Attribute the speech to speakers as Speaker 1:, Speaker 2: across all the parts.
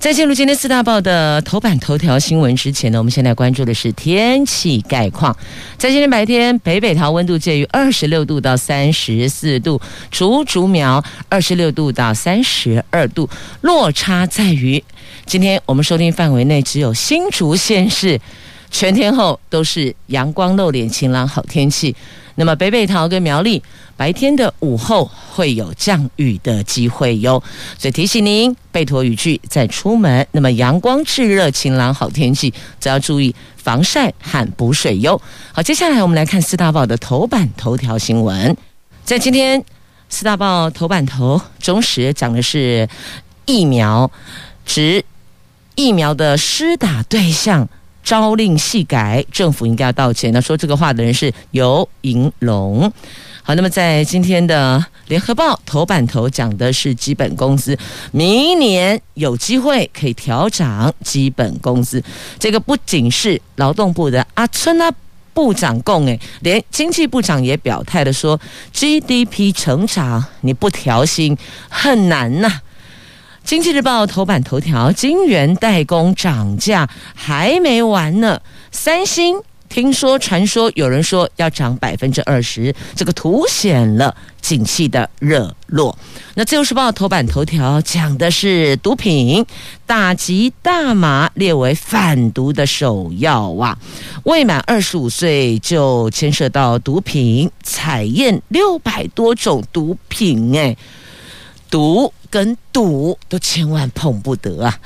Speaker 1: 在进入今天四大报的头版头条新闻之前呢，我们现在关注的是天气概况。在今天白天，北北桃温度介于二十六度到三十四度，竹竹苗二十六度到三十二度，落差在于今天我们收听范围内只有新竹县市。全天候都是阳光露脸、晴朗好天气。那么北北桃跟苗栗白天的午后会有降雨的机会哟，所以提醒您备妥雨具再出门。那么阳光炙热、晴朗好天气，则要注意防晒和补水哟。好，接下来我们来看四大报的头版头条新闻。在今天四大报头版头，中时讲的是疫苗，指疫苗的施打对象。朝令夕改，政府应该要道歉。那说这个话的人是游盈隆。好，那么在今天的联合报头版头讲的是基本工资，明年有机会可以调涨基本工资。这个不仅是劳动部的阿春啊部长供，诶，连经济部长也表态的说，GDP 成长你不调薪很难呐、经济日报头版头条：晶圆代工涨价还没完呢。三星听说传说有人说要涨百分之二十，这个凸显了景气的热络。那自由时报头版头条讲的是毒品，打击大麻列为反毒的首要啊。未满二十五岁就牵涉到毒品采验六百多种毒品，哎，毒。跟赌都千万碰不得啊！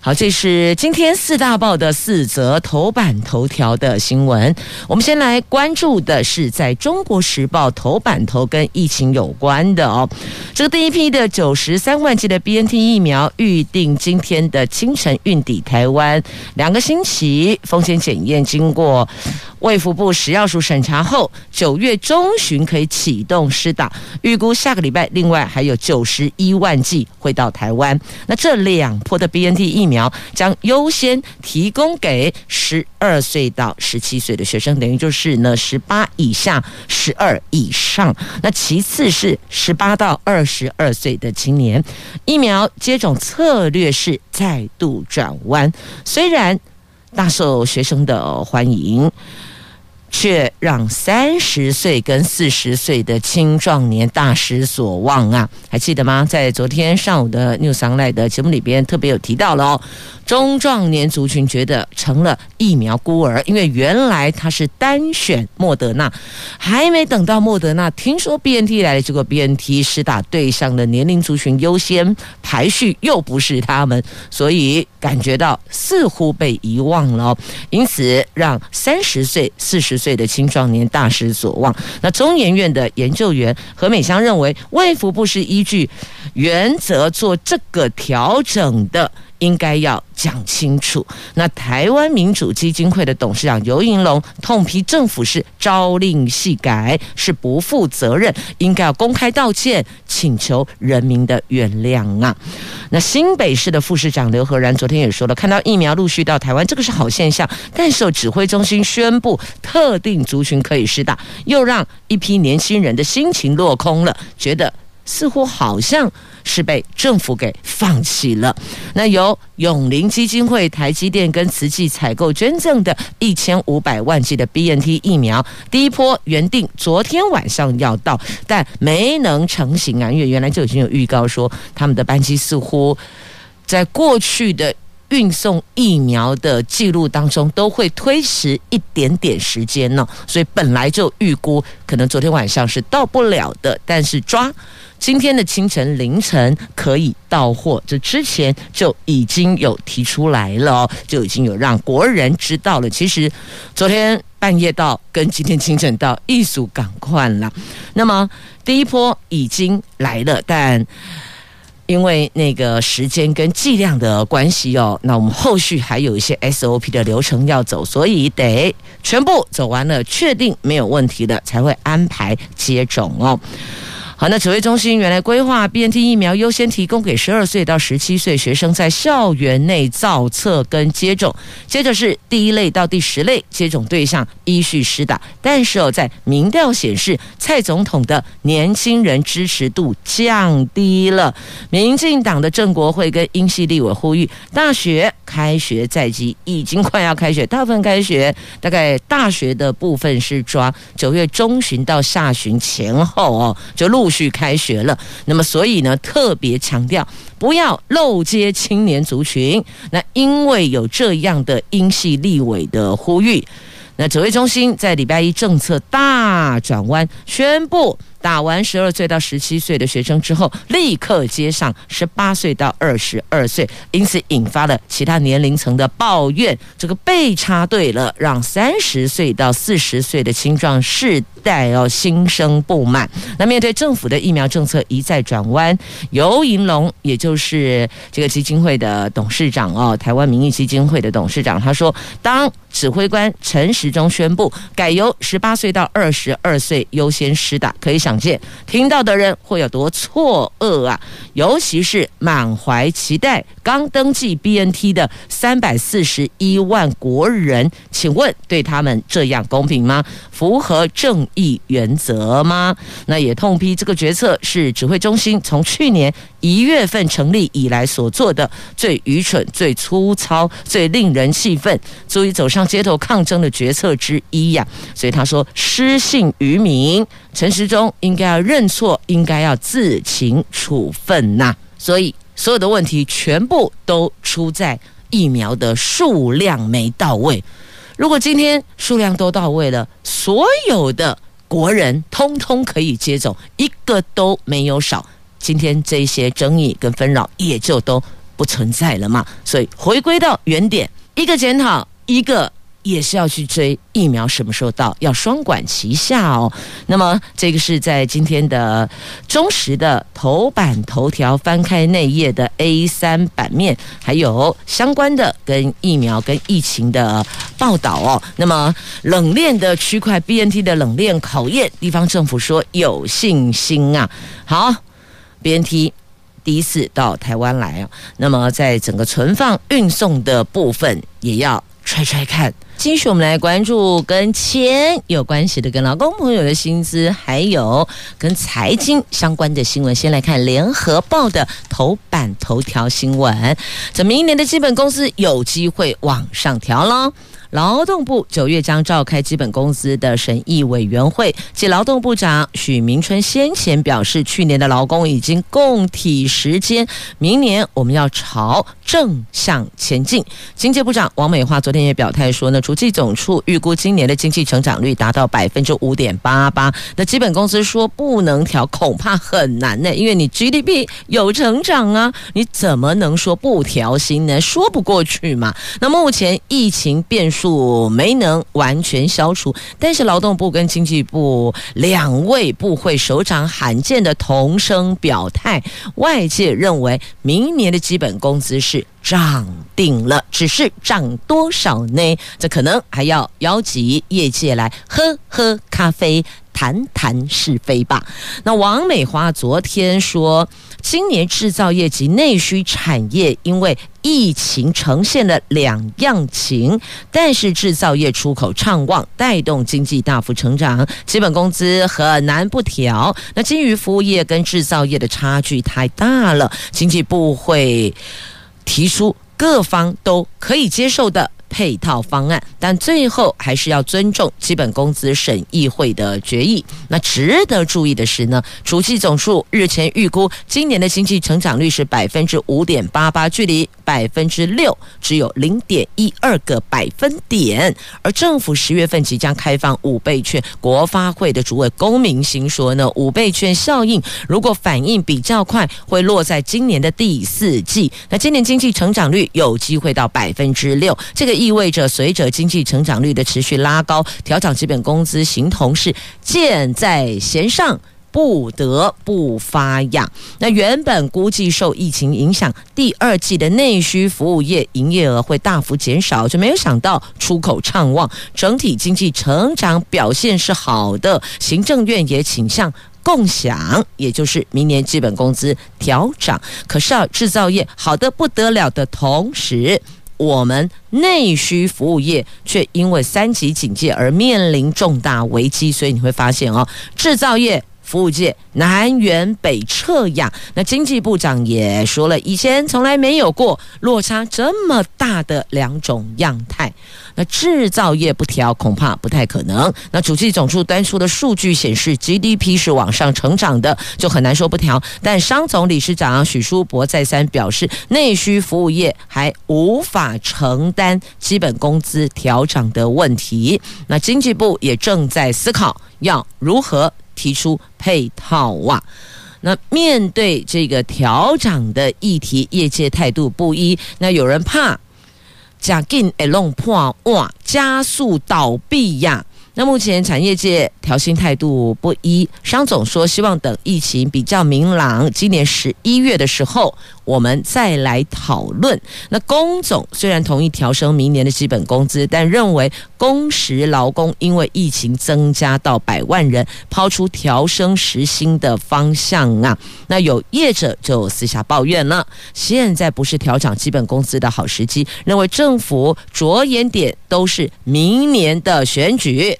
Speaker 1: 好，这是今天四大报的四则头版头条的新闻。我们先来关注的是在中国时报头版头跟疫情有关的哦。这个第一批的九十三万剂的 BNT 疫苗预定今天的清晨运抵台湾，两个星期风险检验经过卫福部食药署审查后，九月中旬可以启动施打。预估下个礼拜，另外还有九十一万剂。会到台湾，那这两波的 BNT 疫苗将优先提供给十二岁到十七岁的学生，等于就是呢十八以下、十二以上。那其次是十八到二十二岁的青年，疫苗接种策略是再度转弯，虽然大受学生的欢迎。却让三十岁跟四十岁的青壮年大失所望啊！还记得吗？在昨天上午的 News Online 的节目里边，特别有提到了哦。中壮年族群觉得成了疫苗孤儿，因为原来他是单选莫德纳，还没等到莫德纳，听说 BNT 来了，结果 BNT 施打对象的年龄族群优先排序又不是他们，所以感觉到似乎被遗忘了，因此让三十岁、四十岁的青壮年大失所望。那中研院的研究员何美香认为，卫福部是依据原则做这个调整的。应该要讲清楚。那台湾民主基金会的董事长游盈隆痛批政府是朝令夕改，是不负责任，应该要公开道歉，请求人民的原谅啊。那新北市的副市长刘和然昨天也说了，看到疫苗陆续到台湾，这个是好现象。但是指挥中心宣布特定族群可以施打，又让一批年轻人的心情落空了，觉得似乎好像。是被政府给放弃了。那由永林基金会、台积电跟慈济采购捐赠的一千五百万剂的 BNT 疫苗，第一波原定昨天晚上要到，但没能成行啊，因为原来就已经有预告说，他们的班机似乎在过去的运送疫苗的记录当中都会推迟一点点时间呢，所以本来就预估可能昨天晚上是到不了的，但是抓。今天的清晨凌晨可以到货，这之前就已经有提出来了哦，就已经有让国人知道了。其实昨天半夜到跟今天清晨到，一组赶快了。那么第一波已经来了，但因为那个时间跟剂量的关系哦，那我们后续还有一些 SOP 的流程要走，所以得全部走完了，确定没有问题的，才会安排接种哦。好，那指挥中心原来规划 BNT 疫苗优先提供给十二岁到十七岁学生在校园内造册跟接种，接着是第一类到第十类接种对象依序施打。但是哦，在民调显示，蔡总统的年轻人支持度降低了。民进党的郑国会跟英系立委呼吁，大学开学在即，已经快要开学，大部分开学大概大学的部分是抓九月中旬到下旬前后哦，就陆去开学了，那么所以呢，特别强调不要漏接青年族群。那因为有这样的英系立委的呼吁，那指挥中心在礼拜一政策大转弯，宣布。打完十二岁到十七岁的学生之后，立刻接上十八岁到二十二岁，因此引发了其他年龄层的抱怨，这个被插队了，让三十岁到四十岁的青壮世代要心生不满。那面对政府的疫苗政策一再转弯，尤银龙也就是这个基金会的董事长哦，台湾民意基金会的董事长，他说，当指挥官陈时中宣布改由十八岁到二十二岁优先施打，可以想。听到的人会有多错愕啊！尤其是满怀期待、刚登记 BNT 的三百四十一万国人，请问对他们这样公平吗？符合正义原则吗？那也痛批这个决策是指挥中心从去年一月份成立以来所做的最愚蠢、最粗糙、最令人气愤，足以走上街头抗争的决策之一呀！所以他说失信于民，陈时中应该要认错，应该要自请处分呐！所以所有的问题全部都出在疫苗的数量没到位。如果今天数量都到位了，所有的国人通通可以接种，一个都没有少。今天这些争议跟纷扰也就都不存在了嘛，所以回归到原点，一个检讨，一个也是要去追疫苗什么时候到，要双管齐下哦。那么这个是在今天的中时的头版头条，翻开内页的 A 三版面，还有相关的跟疫苗跟疫情的报道哦。那么冷链的区块 BNT 的冷链考验，地方政府说有信心啊。好。BNT 第一次到台湾来啊，那么在整个存放运送的部分也要揣揣看。继续我们来关注跟钱有关系的、跟劳工朋友的薪资，还有跟财经相关的新闻。先来看联合报的头版头条新闻：这明年的基本工资有机会往上调喽。劳动部九月将召开基本工资的审议委员会，继劳动部长许明春先前表示，去年的劳工已经共体时间，明年我们要朝正向前进。经济部长王美花昨天也表态说呢，主计总处预估今年的经济成长率达到百分之五点八八，那基本工资说不能调，恐怕很难呢，因为你 GDP 有成长啊，你怎么能说不调薪呢？说不过去嘛。那目前疫情变数。没能完全消除，但是劳动部跟经济部两位部会首长罕见的同声表态，外界认为明年的基本工资是涨定了，只是涨多少呢？这可能还要邀集业界来喝喝咖啡。谈谈是非吧。那王美花昨天说，今年制造业及内需产业因为疫情呈现了两样情，但是制造业出口畅旺，带动经济大幅成长，基本工资很难不调。那基于服务业跟制造业的差距太大了，经济部会提出各方都可以接受的。配套方案，但最后还是要尊重基本工资审议会的决议。那值得注意的是呢，主计总数日前预估今年的经济成长率是百分之五点八八，距离百分之六只有零点一二个百分点。而政府十月份即将开放五倍券，国发会的主委龚明鑫说呢，五倍券效应如果反应比较快，会落在今年的第四季。那今年经济成长率有机会到百分之六，这个。意味着，随着经济成长率的持续拉高，调涨基本工资形同是箭在弦上，不得不发痒。那原本估计受疫情影响，第二季的内需服务业营业额会大幅减少，就没有想到出口畅旺，整体经济成长表现是好的。行政院也倾向共享，也就是明年基本工资调涨。可是啊，制造业好的不得了的同时，我们内需服务业却因为三级警戒而面临重大危机，所以你会发现哦，制造业。服务界南辕北辙呀，那经济部长也说了，以前从来没有过落差这么大的两种样态。那制造业不调，恐怕不太可能。那主计总处端出的数据显示，GDP 是往上成长的，就很难说不调。但商总理事长许书博再三表示，内需服务业还无法承担基本工资调涨的问题。那经济部也正在思考要如何。提出配套哇，那面对这个调涨的议题，业界态度不一。那有人怕假进一弄破哇，加速倒闭呀。那目前产业界调薪态度不一，商总说希望等疫情比较明朗，今年十一月的时候我们再来讨论。那工总虽然同意调升明年的基本工资，但认为工时劳工因为疫情增加到百万人，抛出调升时薪的方向啊。那有业者就私下抱怨了，现在不是调涨基本工资的好时机，认为政府着眼点都是明年的选举。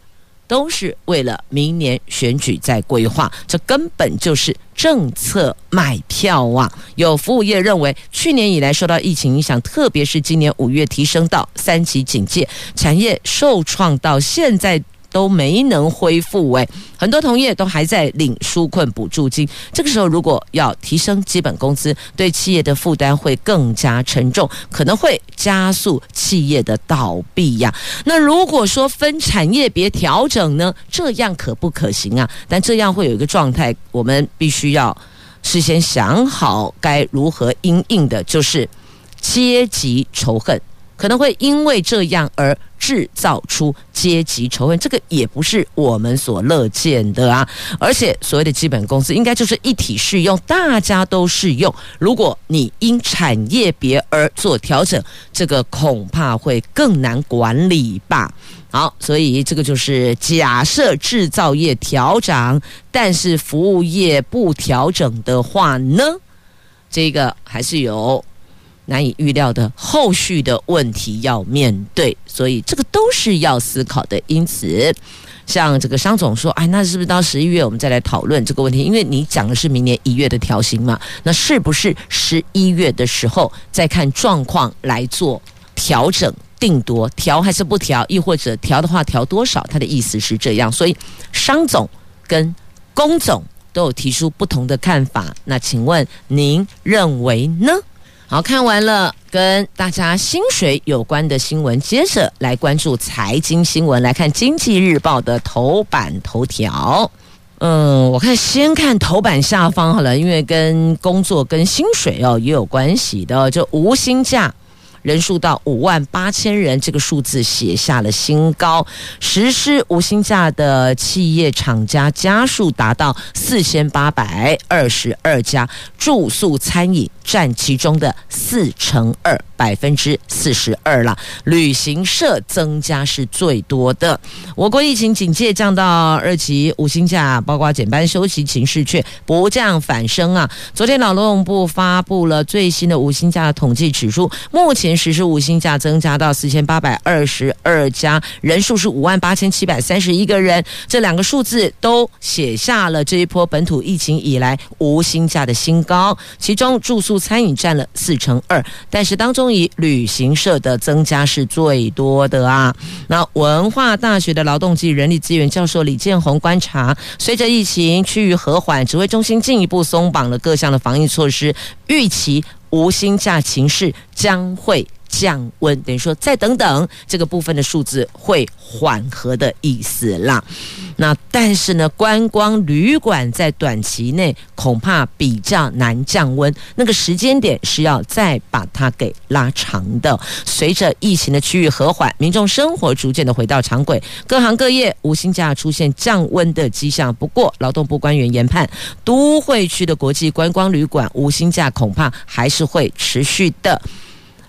Speaker 1: 都是为了明年选举在规划，这根本就是政策买票啊！有服务业认为，去年以来受到疫情影响，特别是今年五月提升到三级警戒，产业受创到现在。都没能恢复哎，很多同业都还在领纾困补助金。这个时候，如果要提升基本工资，对企业的负担会更加沉重，可能会加速企业的倒闭呀。那如果说分产业别调整呢，这样可不可行啊？但这样会有一个状态，我们必须要事先想好该如何因应的，就是阶级仇恨。可能会因为这样而制造出阶级仇恨，这个也不是我们所乐见的啊！而且所谓的基本工资应该就是一体适用，大家都适用。如果你因产业别而做调整，这个恐怕会更难管理吧。好，所以这个就是假设制造业调整，但是服务业不调整的话呢，这个还是有。难以预料的后续的问题要面对，所以这个都是要思考的。因此，像这个商总说：“哎，那是不是到十一月我们再来讨论这个问题？因为你讲的是明年一月的调薪嘛，那是不是十一月的时候再看状况来做调整定夺？调还是不调？亦或者调的话调多少？他的意思是这样。所以商总跟龚总都有提出不同的看法。那请问您认为呢？”好，看完了跟大家薪水有关的新闻，接着来关注财经新闻。来看《经济日报》的头版头条。嗯，我看先看头版下方好了，因为跟工作跟薪水哦也有关系的，就无薪假。人数到五万八千人，这个数字写下了新高。实施无薪假的企业厂家家数达到四千八百二十二家，住宿餐饮占其中的四成二。百分之四十二了，旅行社增加是最多的。我国疫情警戒降到二级，无薪假包括减班休息情势却不降反升啊！昨天劳动部发布了最新的无薪假的统计指数，目前实施无薪假增加到四千八百二十二家，人数是五万八千七百三十一个人。这两个数字都写下了这一波本土疫情以来无薪假的新高，其中住宿餐饮占了四成二，但是当中。以旅行社的增加是最多的啊。那文化大学的劳动及人力资源教授李建宏观察，随着疫情趋于和缓，指挥中心进一步松绑了各项的防疫措施，预期无薪假情势将会降温，等于说再等等，这个部分的数字会缓和的意思啦。那但是呢，观光旅馆在短期内恐怕比较难降温，那个时间点是要再把它给拉长的。随着疫情的区域和缓，民众生活逐渐的回到常轨，各行各业无薪假出现降温的迹象。不过，劳动部官员研判，都会区的国际观光旅馆无薪假恐怕还是会持续的。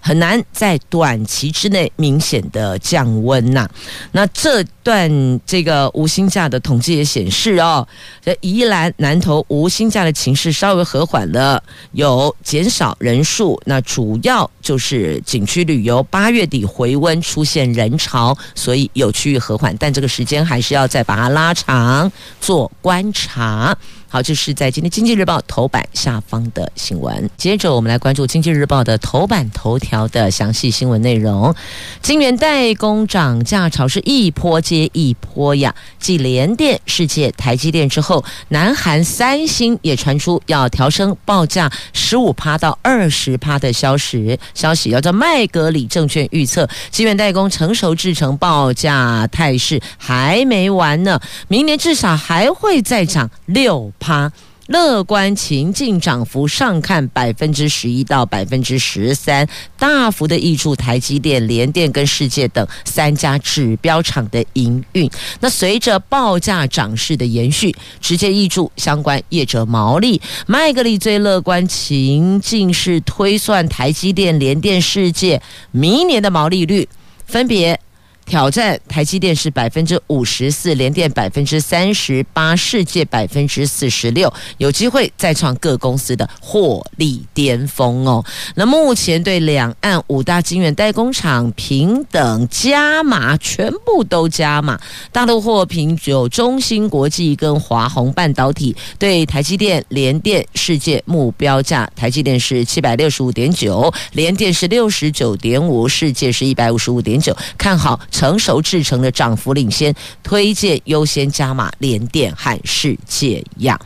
Speaker 1: 很难在短期之内明显的降温呐、那这段这个无薪假的统计也显示哦，这宜兰南投无薪假的情势稍微和缓了，有减少人数。那主要就是景区旅游八月底回温出现人潮，所以有区域和缓，但这个时间还是要再把它拉长做观察。好，这是在今天《经济日报》头版下方的新闻。接着，我们来关注《经济日报》的头版头条条的详细新闻内容。晶圆代工涨价潮是一波接一波呀。继联电、世界、台积电之后，南韩三星也传出要调升报价十五趴到二十趴的消息。消息要叫麦格理证券预测，晶圆代工成熟制程报价态势还没完呢，明年至少还会再涨六。趴乐观情境涨幅上看百分之十一到百分之十三，大幅的挹注台积电、联电跟世界等三家指标厂的营运。那随着报价涨势的延续，直接挹注相关业者毛利。麦格理最乐观情境是推算台积电、联电、世界明年的毛利率分别。挑战台积电是百分之五十四，联电百分之三十八，世界百分之四十六，有机会再创各公司的获利巅峰哦。那目前对两岸五大晶圆代工厂平等加码，全部都加码。大陆货品只有中芯国际跟华虹半导体对台积电、联电、世界目标价，台积电是七百六十五点九，联电是六十九点五，世界是一百五十五点九，看好。成熟制成的涨幅领先，推荐优先加码联电和世界样。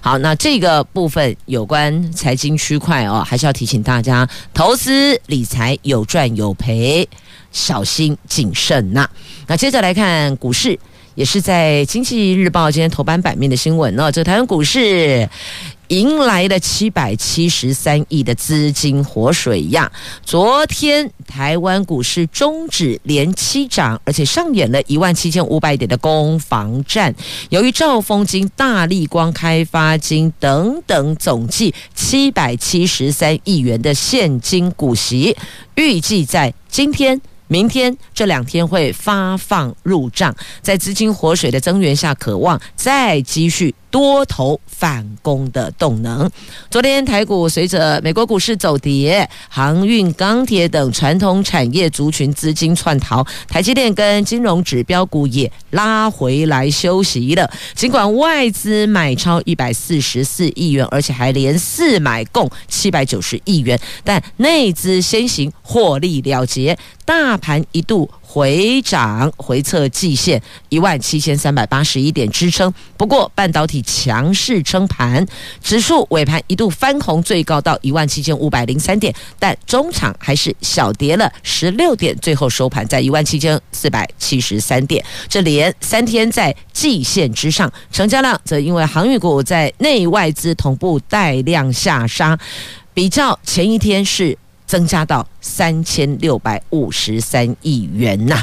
Speaker 1: 好，那这个部分有关财经区块哦，还是要提醒大家，投资理财有赚有赔，小心谨慎呐。那接着来看股市，也是在《经济日报》今天头版版面的新闻哦，这台湾股市。迎来了七百七十三亿的资金活水呀！昨天台湾股市终止连七涨，而且上演了一万七千五百点的攻防战。由于兆丰金、大立光、开发金等等，总计七百七十三亿元的现金股息，预计在今天。明天这两天会发放入账，在资金活水的增援下，可望再继续多头反攻的动能。昨天台股随着美国股市走跌，航运、钢铁等传统产业族群资金窜逃，台积电跟金融指标股也拉回来休息了。尽管外资买超一百四十四亿元，而且还连四买共七百九十亿元，但内资先行获利了结。大盘一度回涨，回测季线一万七千三百八十一点支撑。不过半导体强势撑盘，指数尾盘一度翻红，最高到一万七千五百零三点，但中场还是小跌了十六点，最后收盘在一万七千四百七十三点。这连三天在季线之上，成交量则因为航运股在内外资同步带量下杀，比较前一天是。增加到三千六百五十三亿元呐！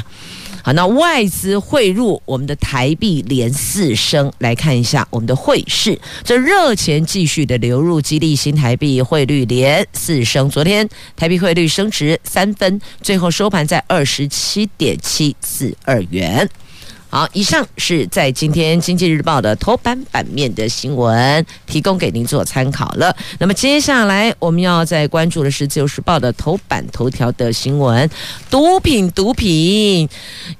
Speaker 1: 好，那外资汇入我们的台币连四升，来看一下我们的汇市，这热钱继续的流入，激励新台币汇率连四升。昨天台币汇率升值三分，最后收盘在二十七点七四二元。好，以上是在今天《经济日报》的头版版面的新闻，提供给您做参考了。那么接下来我们要再关注的是《自由时报》的头版头条的新闻：毒品，毒品，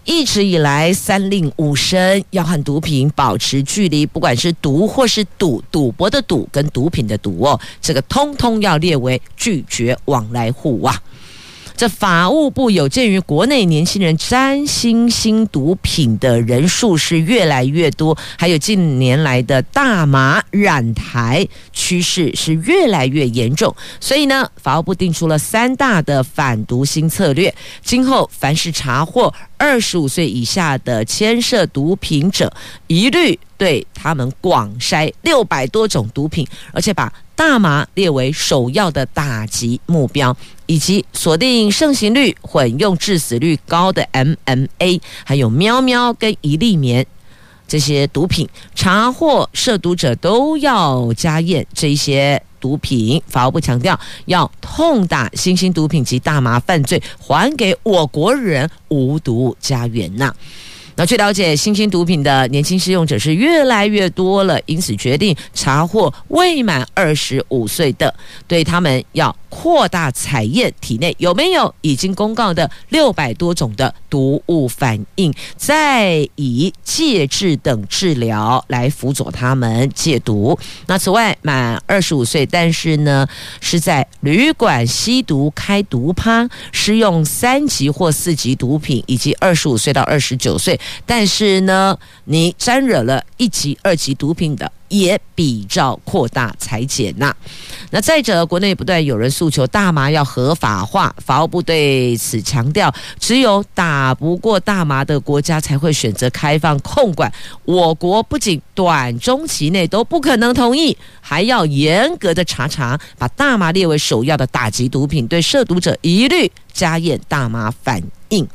Speaker 1: 一直以来三令五申要和毒品保持距离，不管是毒或是赌，赌博的赌跟毒品的毒哦，这个通通要列为拒绝往来户啊。这法务部有鉴于国内年轻人沾新兴毒品的人数是越来越多，还有近年来的大麻染台趋势是越来越严重，所以呢，法务部定出了三大的反毒新策略。今后凡是查获二十五岁以下的牵涉毒品者，一律对他们广筛六百多种毒品，而且把大麻列为首要的打击目标，以及锁定盛行率、混用致死率高的 MMA，还有喵喵跟一粒棉这些毒品，查获涉毒者都要加验这些毒品。法务部强调，要痛打新兴毒品及大麻犯罪，还给我国人无毒家园呐。据了解，新兴毒品的年轻使用者是越来越多了，因此决定查获未满二十五岁的，对他们要扩大采验体内有没有已经公告的六百多种的毒物反应，再以戒治等治疗来辅佐他们戒毒。那此外，满二十五岁，但是呢是在旅馆吸毒开毒趴，施用三级或四级毒品，以及二十五岁到二十九岁。但是呢，你沾惹了一级、二级毒品的，也比照扩大裁减呐。那再者，国内不断有人诉求大麻要合法化，法务部对此强调，只有打不过大麻的国家才会选择开放控管。我国不仅短中期内都不可能同意，还要严格的查查，把大麻列为首要的打击毒品，对涉毒者一律加验大麻反应。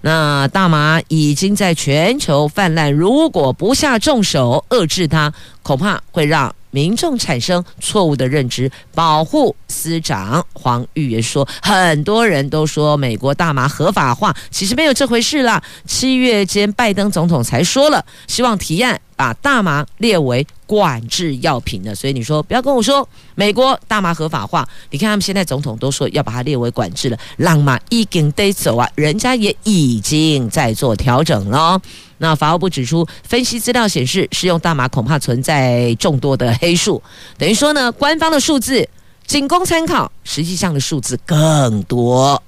Speaker 1: 那大麻已经在全球泛滥，如果不下重手遏制它，恐怕会让民众产生错误的认知。保护司长黄玉也说，很多人都说美国大麻合法化，其实没有这回事啦。七月间，拜登总统才说了，希望提案。把大麻列为管制药品的，所以你说不要跟我说美国大麻合法化，你看他们现在总统都说要把它列为管制了，让嘛已经得走啊，人家也已经在做调整了。那法务部指出，分析资料显示，使用大麻恐怕存在众多的黑数，等于说呢，官方的数字仅供参考，实际上的数字更多，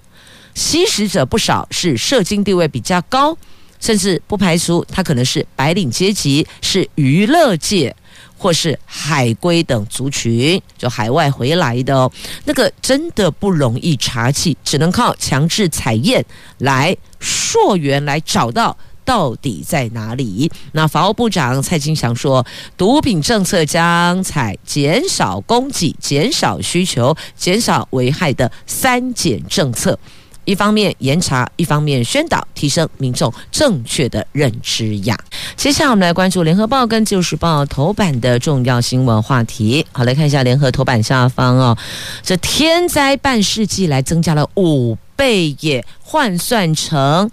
Speaker 1: 吸食者不少，是社经地位比较高。甚至不排除他可能是白领阶级，是娱乐界，或是海归等族群，就海外回来的哦。那个真的不容易查起，只能靠强制采验来溯源，来找到到底在哪里。那法务部长蔡金祥说，毒品政策将采减少供给、减少需求、减少危害的三减政策。一方面严查，一方面宣导，提升民众正确的认知呀。接下来我们来关注联合报跟自由时报头版的重要新闻话题。好，来看一下联合头版下方哦，这天灾半世纪来增加了五倍耶，换算成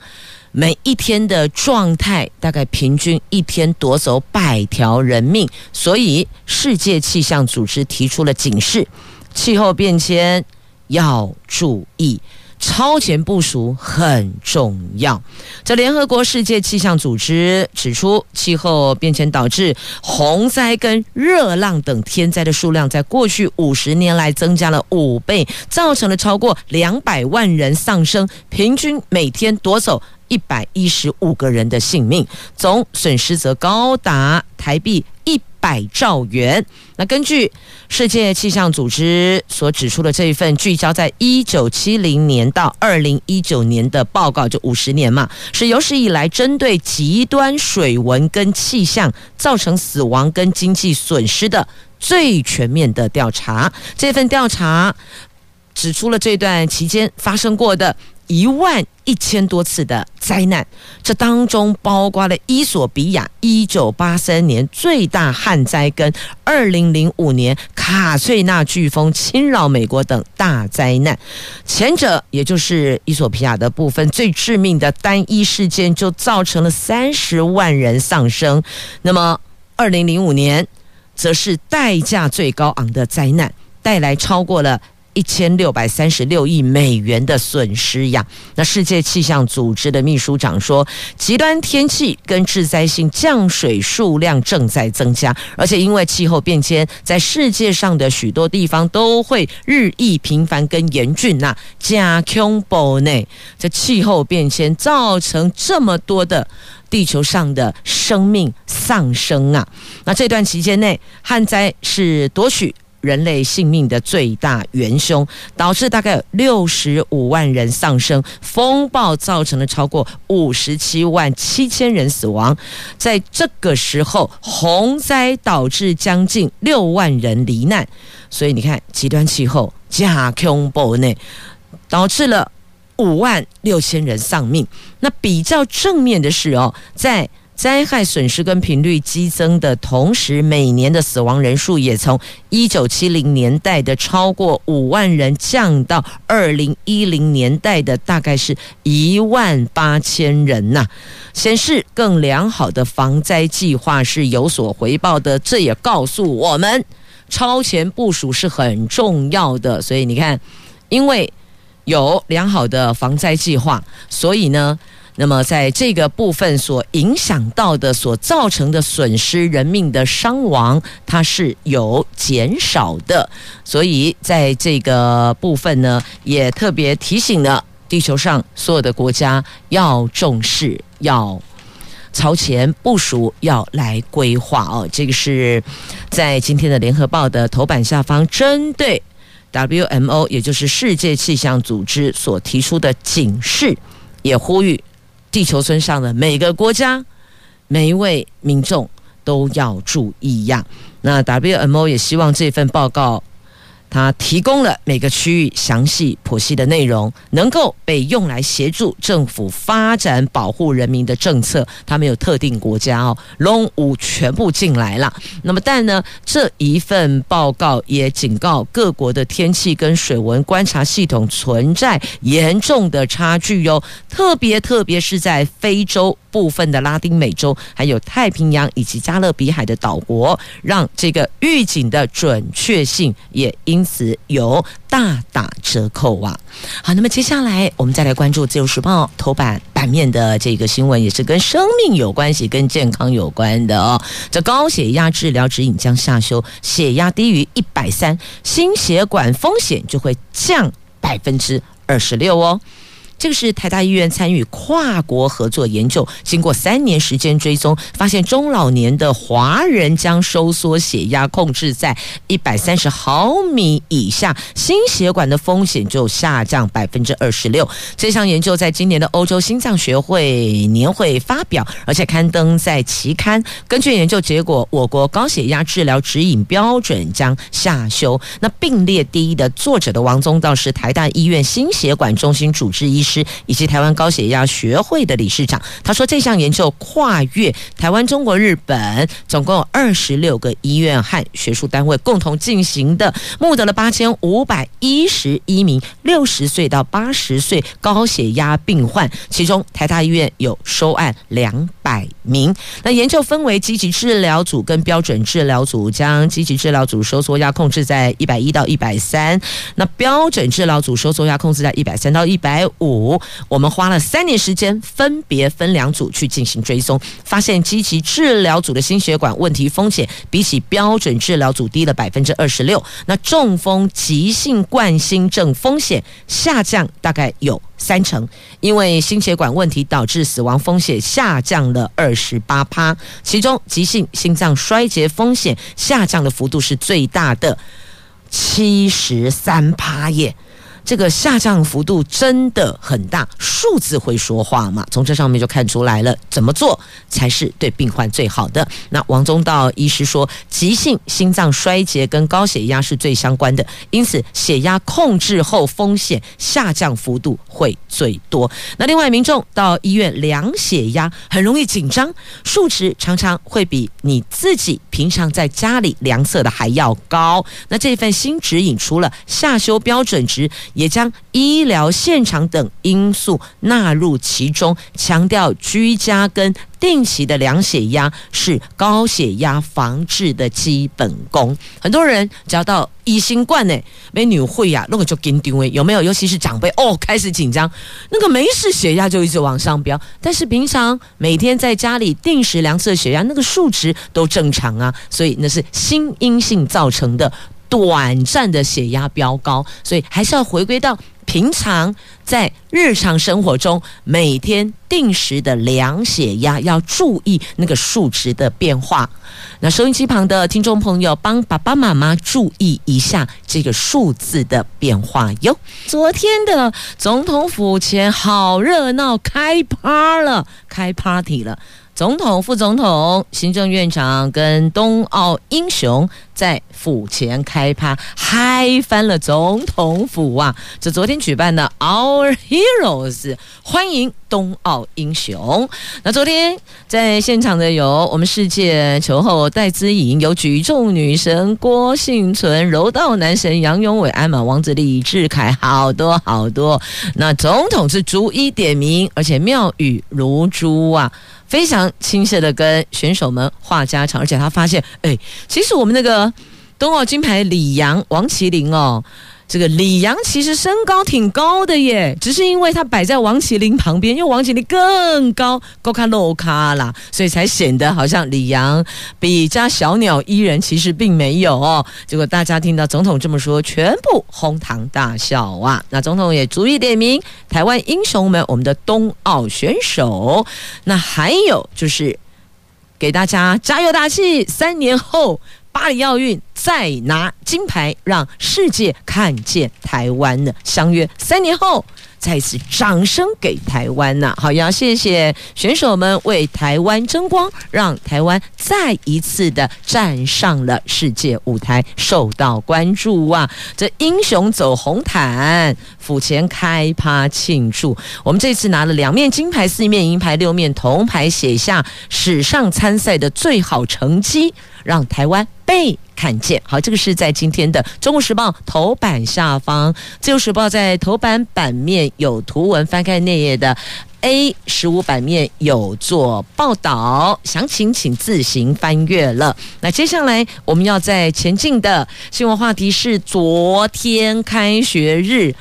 Speaker 1: 每一天的状态，大概平均一天夺走百条人命。所以世界气象组织提出了警示，气候变迁要注意。超前部署很重要。这联合国世界气象组织指出，气候变迁导致洪灾跟热浪等天灾的数量，在过去五十年来增加了五倍，造成了超过两百万人丧生，平均每天夺走一百一十五个人的性命，总损失则高达台币一百兆元。那根据世界气象组织所指出的这一份聚焦在一九七零年到二零一九年的报告，就五十年嘛，是有史以来针对极端水文跟气象造成死亡跟经济损失的最全面的调查。这份调查指出了这段期间发生过的。一万一千多次的灾难，这当中包括了伊索比亚一九八三年最大旱灾，跟二零零五年卡翠娜飓风侵扰美国等大灾难。前者也就是伊索比亚的部分，最致命的单一事件就造成了三十万人丧生。那么二零零五年则是代价最高昂的灾难，带来超过了。一千六百三十六亿美元的损失呀。那世界气象组织的秘书长说，极端天气跟致灾性降水数量正在增加，而且因为气候变迁，在世界上的许多地方都会日益频繁跟严峻呐。加恐怖呢，这气候变迁造成这么多的地球上的生命丧生啊！那这段期间内，旱灾是夺取人类性命的最大元凶，导致大概六十五万人丧生；风暴造成了超过五十七万七千人死亡。在这个时候，洪灾导致将近六万人罹难。所以你看，极端气候加恐怖呢，导致了。五万六千人丧命。那比较正面的是哦，在灾害损失跟频率激增的同时，每年的死亡人数也从一九七零年代的超过五万人降到二零一零年代的大概是一万八千人呐。显示更良好的防灾计划是有所回报的。这也告诉我们，超前部署是很重要的。所以你看，因为。有良好的防灾计划，所以呢，那么在这个部分所影响到的、所造成的损失、人命的伤亡，它是有减少的。所以在这个部分呢，也特别提醒了地球上所有的国家要重视，要朝前部署，要来规划哦。这个是在今天的联合报的头版下方，针对。WMO，也就是世界气象组织所提出的警示，也呼吁地球村上的每个国家、每一位民众都要注意呀。那 WMO 也希望这份报告。它提供了每个区域详细剖析的内容，能够被用来协助政府发展保护人民的政策。它没有特定国家哦，龙五全部进来了。那么，但呢，这一份报告也警告各国的天气跟水文观察系统存在严重的差距哟，特别特别是在非洲。部分的拉丁美洲，还有太平洋以及加勒比海的岛国，让这个预警的准确性也因此有大打折扣啊！好，那么接下来我们再来关注《自由时报》头版版面的这个新闻，也是跟生命有关系、跟健康有关的哦。这高血压治疗指引将下修，血压低于一百三，心血管风险就会降百分之二十六哦。这个是台大医院参与跨国合作研究，经过三年时间追踪，发现中老年的华人将收缩血压控制在一百三十毫米以下，心血管的风险就下降百分之二十六。这项研究在今年的欧洲心脏学会年会发表，而且刊登在期刊。根据研究结果，我国高血压治疗指引标准将下修。那并列第一的作者的王宗道是台大医院心血管中心主治医师。以及台湾高血压学会的理事长，他说，这项研究跨越台湾、中国、日本，总共有二十六个医院和学术单位共同进行的，募得了八千五百一十一名六十岁到八十岁高血压病患，其中台大医院有收案两百名。那研究分为积极治疗组跟标准治疗组，将积极治疗组收缩压控制在一百一到一百三，那标准治疗组收缩压控制在一百三到一百五。我们花了三年时间，分别分两组去进行追踪，发现积极治疗组的心血管问题风险比起标准治疗组低了百分之二十六。那中风、急性冠心症风险下降大概有三成，因为心血管问题导致死亡风险下降了二十八趴，其中急性心脏衰竭风险下降的幅度是最大的，七十三趴耶。这个下降幅度真的很大，数字会说话嘛？从这上面就看出来了，怎么做才是对病患最好的？那王宗道医师说，急性心脏衰竭跟高血压是最相关的，因此血压控制后风险下降幅度会最多。那另外，民众到医院量血压很容易紧张，数值常常会比你自己平常在家里量测的还要高。那这份新指引除了下修标准值。也将医疗现场等因素纳入其中，强调居家跟定期的量血压是高血压防治的基本功。很多人只要到医生馆呢，美女会呀，那个就紧张哎，有没有？尤其是长辈哦，开始紧张，那个没事血压就一直往上飙，但是平常每天在家里定时量测血压，那个数值都正常啊，所以那是心因性造成的短暂的血压飙高，所以还是要回归到。平常在日常生活中，每天定时的量血压，要注意那个数值的变化。那收音机旁的听众朋友，帮爸爸妈妈注意一下这个数字的变化哟。昨天的总统府前好热闹，开趴了，开 party 了。总统、副总统、行政院长跟冬奥英雄在府前开趴，嗨翻了总统府啊！这昨天举办的 Our Heroes 欢迎冬奥英雄。那昨天在现场的有我们世界球后戴资颖，有举重女神郭婞淳，柔道男神杨勇伟，鞍马王子李智凯，好多好多。那总统是逐一点名，而且妙语如珠啊！非常亲切的跟选手们话家常，而且他发现，哎，其实我们那个冬奥金牌李阳王麒麟哦。这个李阳其实身高挺高的耶，只是因为他摆在王齐麟旁边，因为王齐麟更高，高卡洛卡啦，所以才显得好像李阳比较小鸟依人，其实并没有哦。结果大家听到总统这么说，全部哄堂大笑啊！那总统也逐一点名台湾英雄们，我们的冬奥选手，那还有就是给大家加油打气，三年后。巴黎奥运再拿金牌，让世界看见台湾呢。相约三年后。再次掌声给台湾呐！好，要谢谢选手们为台湾争光，让台湾再一次的站上了世界舞台，受到关注啊！这英雄走红毯，府前开趴庆祝。我们这次拿了两面金牌、四面银牌、六面铜牌，写下史上参赛的最好成绩，让台湾被看见。好，这个是在今天的《中国时报》头版下方，《自由时报》在头版版面有图文，翻开内页的 A 十五版面有做报道，详情请自行翻阅了。那接下来我们要在前进的新闻话题是昨天开学日。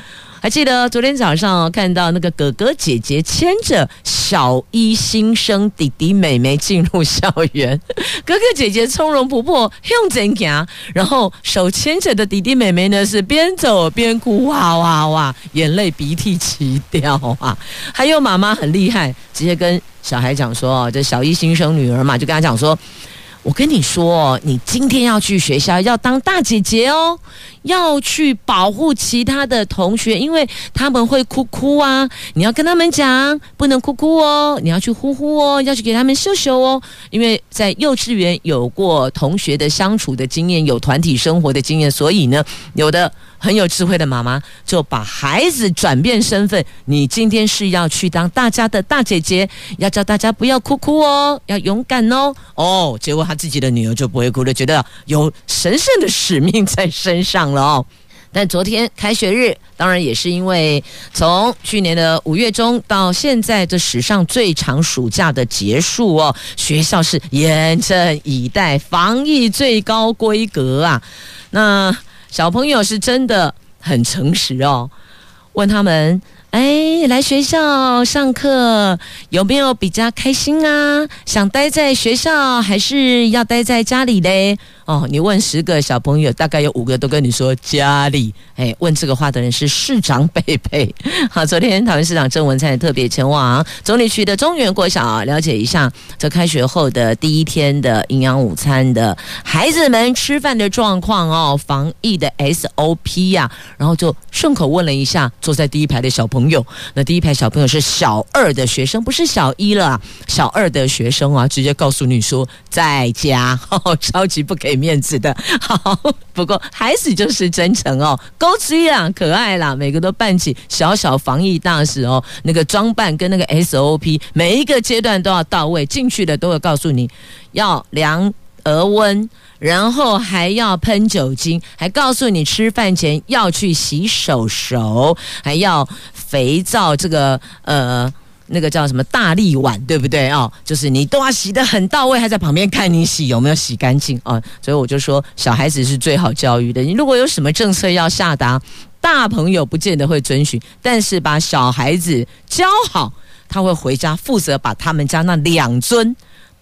Speaker 1: 还记得昨天早上看到那个哥哥姐姐牵着小一新生弟弟妹妹进入校园，哥哥姐姐从容不迫用真行，然后手牵着的弟弟妹妹呢是边走边哭，哇哇哇，眼泪鼻涕齐掉啊！还有妈妈很厉害，直接跟小孩讲说哦，这小一新生女儿嘛，就跟他讲说。我跟你说，你今天要去学校，要当大姐姐哦，要去保护其他的同学，因为他们会哭哭啊。你要跟他们讲，不能哭哭哦，你要去呼呼哦，要去给他们秀秀哦。因为在幼稚园有过同学的相处的经验，有团体生活的经验，所以呢，有的。很有智慧的妈妈就把孩子转变身份，你今天是要去当大家的大姐姐，要叫大家不要哭哭哦，要勇敢哦。哦，结果他自己的女儿就不会哭了，觉得有神圣的使命在身上了哦。但昨天开学日，当然也是因为从去年的五月中到现在这史上最长暑假的结束哦，学校是严阵以待，防疫最高规格啊。那。小朋友是真的很诚实哦，问他们：“哎，来学校上课有没有比较开心啊？想待在学校还是要待在家里嘞？”哦，你问十个小朋友，大概有五个都跟你说家里。哎，问这个话的人是市长贝贝。好，昨天桃园市长郑文灿特别前往中坜区的中原国小了解一下这开学后的第一天的营养午餐的孩子们吃饭的状况哦，防疫的 SOP 呀、然后就顺口问了一下坐在第一排的小朋。那第一排小朋友是小二的学生，不是小一了，小二的学生啊，直接告诉你说在家，超级不给面子的，好，不过孩子就是真诚哦，高追啊，可爱啦，每个都扮起小小防疫大使哦，那个装扮跟那个 SOP，每一个阶段都要到位，进去的都会告诉你要量额温，然后还要喷酒精，还告诉你吃饭前要去洗手手，还要肥皂，这个呃。那个叫什么大力碗，对不对哦，就是你都要洗得很到位，还在旁边看你洗有没有洗干净啊？所以我就说，小孩子是最好教育的。你如果有什么政策要下达，大朋友不见得会遵循，但是把小孩子教好，他会回家负责把他们家那两尊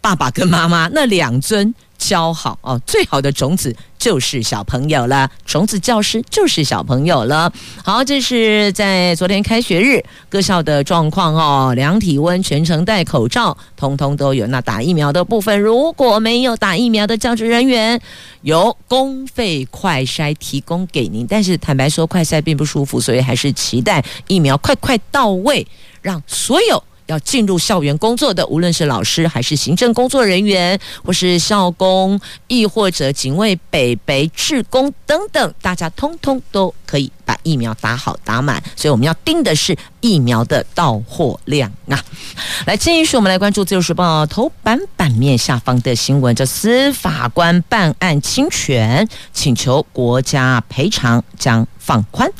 Speaker 1: 爸爸跟妈妈那两尊。教好哦，最好的种子就是小朋友了，种子教师就是小朋友了。好，这是在昨天开学日各校的状况哦，量体温，全程戴口罩，通通都有。那打疫苗的部分，如果没有打疫苗的教职人员，由公费快筛提供给您。但是坦白说，快筛并不舒服，所以还是期待疫苗快快到位，让所有。要进入校园工作的，无论是老师还是行政工作人员，或是校工，亦或者警卫、北北志工等等，大家通通都可以把疫苗打好打满。所以我们要盯的是疫苗的到货量啊！来，继续我们来关注《自由时报》头版版面下方的新闻：这司法官办案侵权，请求国家赔偿将放宽。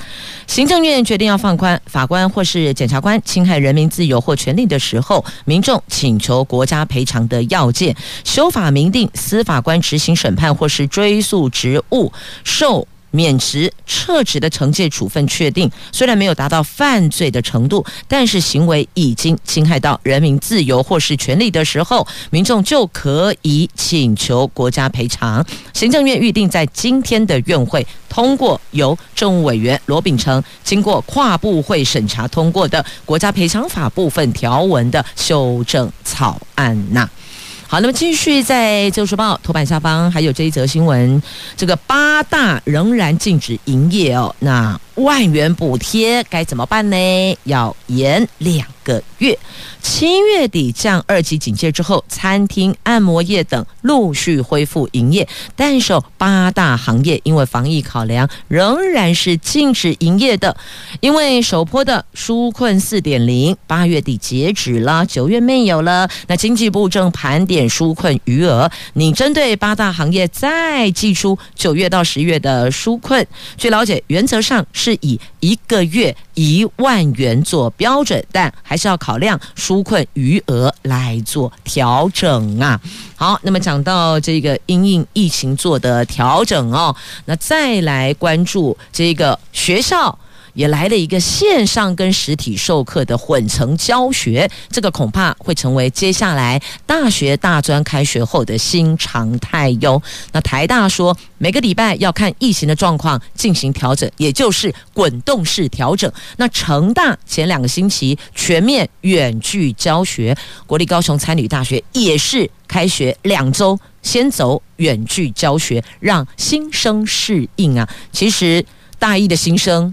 Speaker 1: 行政院决定要放宽，法官或是检察官侵害人民自由或权利的时候，民众请求国家赔偿的要件，修法明定，司法官执行审判或是追诉职务受。免职、撤职的惩戒处分确定，虽然没有达到犯罪的程度，但是行为已经侵害到人民自由或是权利的时候，民众就可以请求国家赔偿。行政院预定在今天的院会通过由政务委员罗秉成经过跨部会审查通过的国家赔偿法部分条文的修正草案呐。好，那么继续在《自由时报》头版下方还有这一则新闻，这个八大仍然禁止营业哦，那万元补贴该怎么办呢？要延两个月。七月底降二级警戒之后，餐厅、按摩业等陆续恢复营业，但是八大行业因为防疫考量，仍然是禁止营业的。因为首波的纾困四点零八月底截止了，九月没有了。那经济部正盘点纾困余额，你针对八大行业再寄出九月到十月的纾困。据了解，原则上是以一个月一万元做标准，但还是要考量。纾困余额来做调整啊！好，那么讲到这个因应疫情做的调整哦，那再来关注这个学校。也来了一个线上跟实体授课的混成教学，这个恐怕会成为接下来大学大专开学后的新常态哟。那台大说，每个礼拜要看疫情的状况进行调整，也就是滚动式调整。那成大前两个星期全面远距教学，国立高雄餐旅大学也是开学两周先走远距教学，让新生适应啊。其实大一的新生。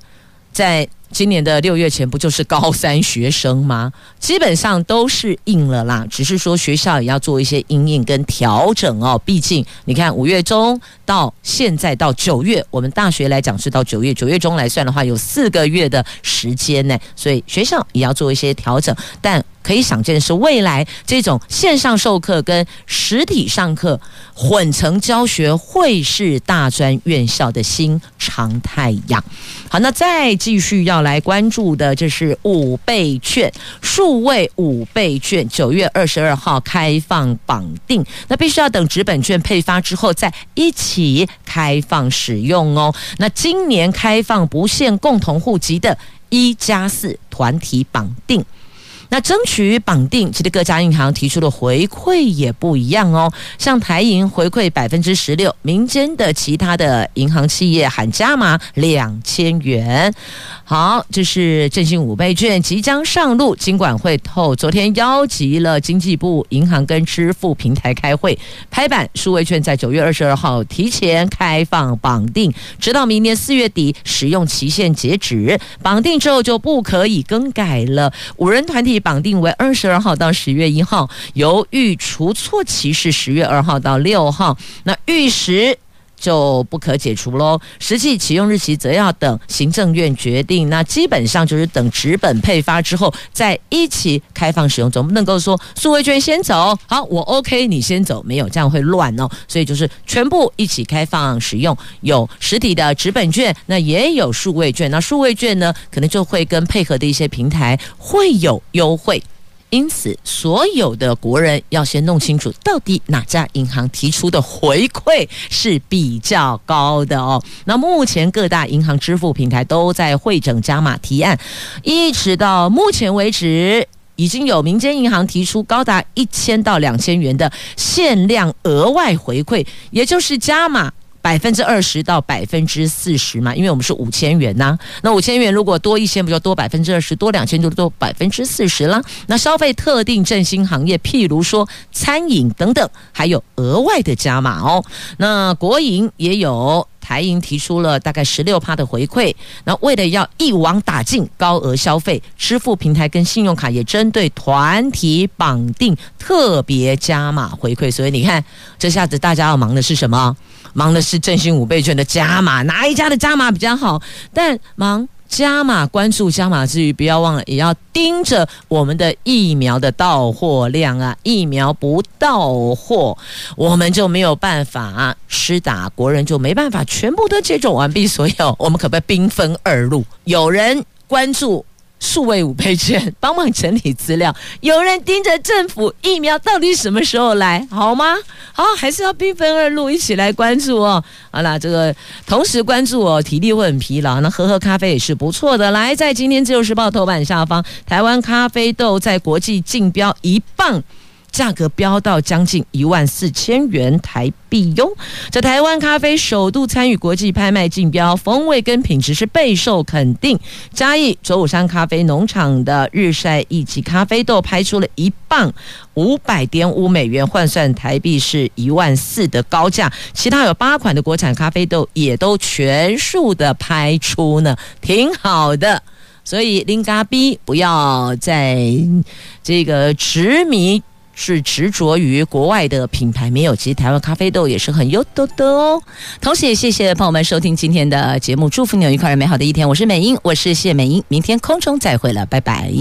Speaker 1: 在今年的六月前，不就是高三学生吗？基本上都是应了啦，只是说学校也要做一些因应跟调整哦。毕竟你看，五月中到现在到九月，我们大学来讲是到九月，九月中来算的话，有四个月的时间呢，所以学校也要做一些调整，但。可以想见的是，未来这种线上授课跟实体上课混成教学会是大专院校的新常态呀。好，那再继续要来关注的，就是五倍券，数位五倍券，九月二十二号开放绑定，那必须要等纸本券配发之后再一起开放使用哦。那今年开放不限共同户籍的一加四团体绑定。那争取绑定，其实各家银行提出的回馈也不一样哦。像台银回馈百分之十六，民间的其他的银行企业喊加码两千元。好，这是振兴五倍券即将上路，金管会后昨天邀集了经济部银行跟支付平台开会，拍板数位券在九月二十二号提前开放绑定，直到明年四月底使用期限截止，绑定之后就不可以更改了。五人团体。绑定为二十二号到十月一号，由预除错期是十月二号到六号。那逾时就不可解除喽。实际启用日期则要等行政院决定。那基本上就是等纸本配发之后再一起开放使用，总不能够说数位券先走，好，我 OK，你先走，没有这样会乱哦。所以就是全部一起开放使用，有实体的纸本券，那也有数位券。那数位券呢，可能就会跟配合的一些平台会有优惠。因此，所有的国人要先弄清楚，到底哪家银行提出的回馈是比较高的哦。那目前各大银行支付平台都在汇整加码提案，一直到目前为止，已经有民间银行提出高达一千到两千元的限量额外回馈，也就是加码。百分之二十到百分之四十嘛，因为我们是五千元呐、那五千元如果多一千，不就多百分之二十？多两千就多百分之四十了。那消费特定振兴行业，譬如说餐饮等等，还有额外的加码哦。那国营也有，台银提出了大概十六趴的回馈。那为了要一网打尽高额消费，支付平台跟信用卡也针对团体绑定特别加码回馈。所以你看，这下子大家要忙的是什么？忙的是振兴五倍券的加码，哪一家的加码比较好？但忙加码，关注加码之余，不要忘了也要盯着我们的疫苗的到货量啊！疫苗不到货，我们就没有办法施打，国人就没办法全部都接种完毕。所有我们可不可以兵分二路？有人关注。数位五倍券，帮忙整理资料。有人盯着政府疫苗到底什么时候来，好吗？好，还是要兵分二路，一起来关注哦。好啦，这个同时关注哦，体力会很疲劳，那喝喝咖啡也是不错的。来，在今天自由时报头版下方，台湾咖啡豆在国际竞标一棒。价格飙到将近一万四千元台币哟！这台湾咖啡首度参与国际拍卖竞标，风味跟品质是备受肯定。嘉义卓武山咖啡农场的日晒一级咖啡豆拍出了一磅五百点五美元，换算台币是一万四的高价。其他有八款的国产咖啡豆也都全数的拍出呢，挺好的。所以零咖逼不要在这个执迷。是执着于国外的品牌没有，其实台湾咖啡豆也是很优秀的哦。同时也谢谢朋友们收听今天的节目，祝福你有愉快而美好的一天。我是美英，我是谢美英，明天空中再会了，拜拜。